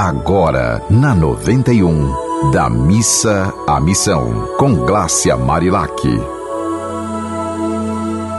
Agora, na 91, da missa à missão, com Glácia Marilac.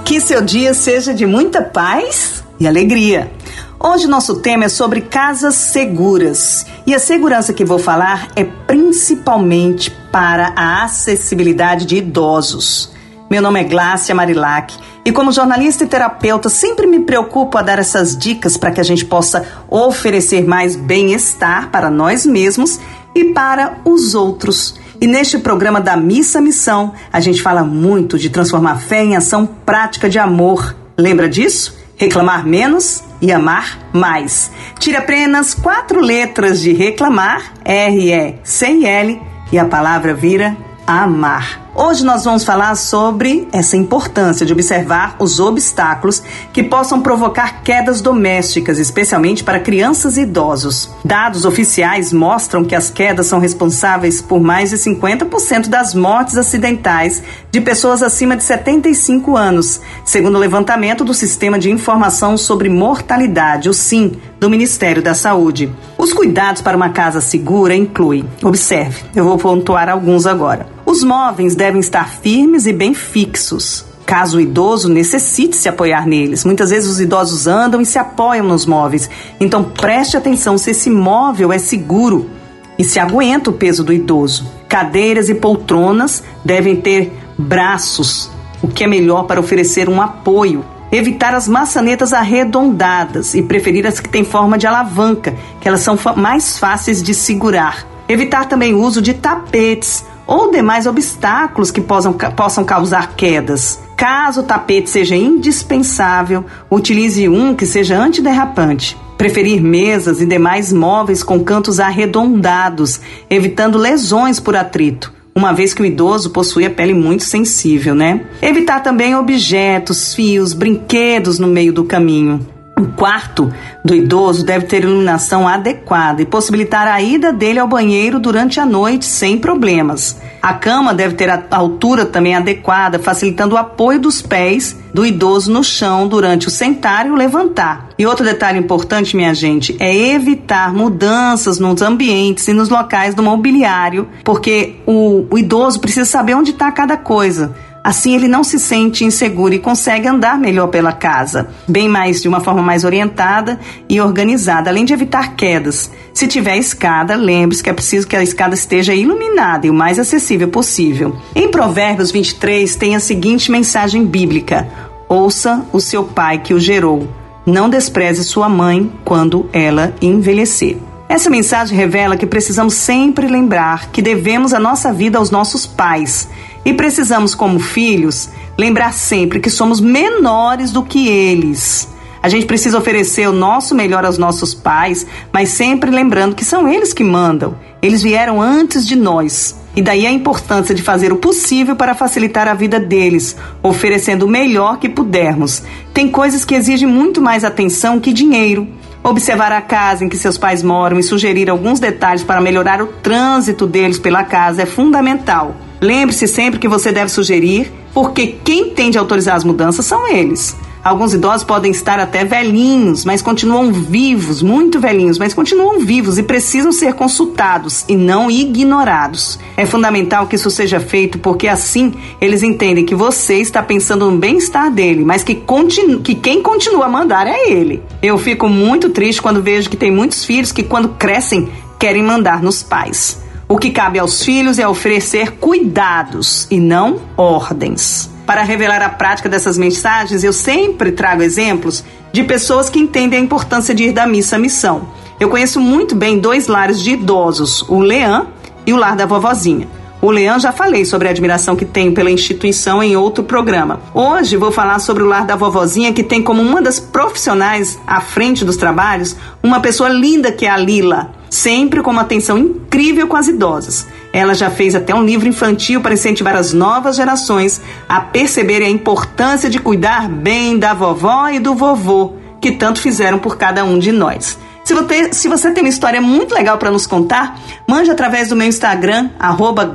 Que seu dia seja de muita paz e alegria. Hoje nosso tema é sobre casas seguras. E a segurança que vou falar é principalmente para a acessibilidade de idosos. Meu nome é Glácia Marilac e como jornalista e terapeuta sempre me preocupo a dar essas dicas para que a gente possa oferecer mais bem-estar para nós mesmos e para os outros. E neste programa da Missa Missão, a gente fala muito de transformar fé em ação prática de amor. Lembra disso? Reclamar menos e amar mais. Tire apenas quatro letras de reclamar, R, E, C L, e a palavra vira amar. Hoje nós vamos falar sobre essa importância de observar os obstáculos que possam provocar quedas domésticas, especialmente para crianças e idosos. Dados oficiais mostram que as quedas são responsáveis por mais de 50% das mortes acidentais de pessoas acima de 75 anos, segundo o levantamento do Sistema de Informação sobre Mortalidade, o SIM, do Ministério da Saúde. Os cuidados para uma casa segura incluem, observe, eu vou pontuar alguns agora os móveis devem estar firmes e bem fixos. Caso o idoso necessite se apoiar neles. Muitas vezes os idosos andam e se apoiam nos móveis. Então preste atenção se esse móvel é seguro e se aguenta o peso do idoso. Cadeiras e poltronas devem ter braços, o que é melhor para oferecer um apoio. Evitar as maçanetas arredondadas e preferir as que têm forma de alavanca, que elas são mais fáceis de segurar. Evitar também o uso de tapetes ou demais obstáculos que possam, possam causar quedas. Caso o tapete seja indispensável, utilize um que seja antiderrapante. Preferir mesas e demais móveis com cantos arredondados, evitando lesões por atrito uma vez que o idoso possui a pele muito sensível, né? Evitar também objetos, fios, brinquedos no meio do caminho. O quarto do idoso deve ter iluminação adequada e possibilitar a ida dele ao banheiro durante a noite sem problemas. A cama deve ter a altura também adequada, facilitando o apoio dos pés do idoso no chão durante o sentar e o levantar. E outro detalhe importante, minha gente, é evitar mudanças nos ambientes e nos locais do mobiliário, porque o, o idoso precisa saber onde está cada coisa. Assim ele não se sente inseguro e consegue andar melhor pela casa, bem mais de uma forma mais orientada e organizada, além de evitar quedas. Se tiver escada, lembre-se que é preciso que a escada esteja iluminada e o mais acessível possível. Em Provérbios 23 tem a seguinte mensagem bíblica: Ouça o seu pai que o gerou. Não despreze sua mãe quando ela envelhecer. Essa mensagem revela que precisamos sempre lembrar que devemos a nossa vida aos nossos pais e precisamos, como filhos, lembrar sempre que somos menores do que eles. A gente precisa oferecer o nosso melhor aos nossos pais, mas sempre lembrando que são eles que mandam. Eles vieram antes de nós. E daí a importância de fazer o possível para facilitar a vida deles, oferecendo o melhor que pudermos. Tem coisas que exigem muito mais atenção que dinheiro observar a casa em que seus pais moram e sugerir alguns detalhes para melhorar o trânsito deles pela casa é fundamental. Lembre-se sempre que você deve sugerir, porque quem tem de autorizar as mudanças são eles. Alguns idosos podem estar até velhinhos, mas continuam vivos, muito velhinhos, mas continuam vivos e precisam ser consultados e não ignorados. É fundamental que isso seja feito porque assim eles entendem que você está pensando no bem-estar dele, mas que, continu que quem continua a mandar é ele. Eu fico muito triste quando vejo que tem muitos filhos que, quando crescem, querem mandar nos pais. O que cabe aos filhos é oferecer cuidados e não ordens. Para revelar a prática dessas mensagens, eu sempre trago exemplos de pessoas que entendem a importância de ir da missa à missão. Eu conheço muito bem dois lares de idosos, o Leão e o lar da vovozinha. O Leão já falei sobre a admiração que tenho pela instituição em outro programa. Hoje vou falar sobre o lar da vovozinha, que tem como uma das profissionais à frente dos trabalhos uma pessoa linda que é a Lila sempre com uma atenção incrível com as idosas. Ela já fez até um livro infantil para incentivar as novas gerações a perceberem a importância de cuidar bem da vovó e do vovô, que tanto fizeram por cada um de nós. Se você, se você tem uma história muito legal para nos contar, mande através do meu Instagram,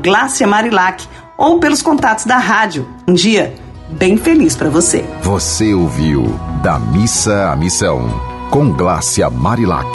@glaciamarilac ou pelos contatos da rádio. Um dia bem feliz para você. Você ouviu Da Missa à Missão, com Glácia Marilac.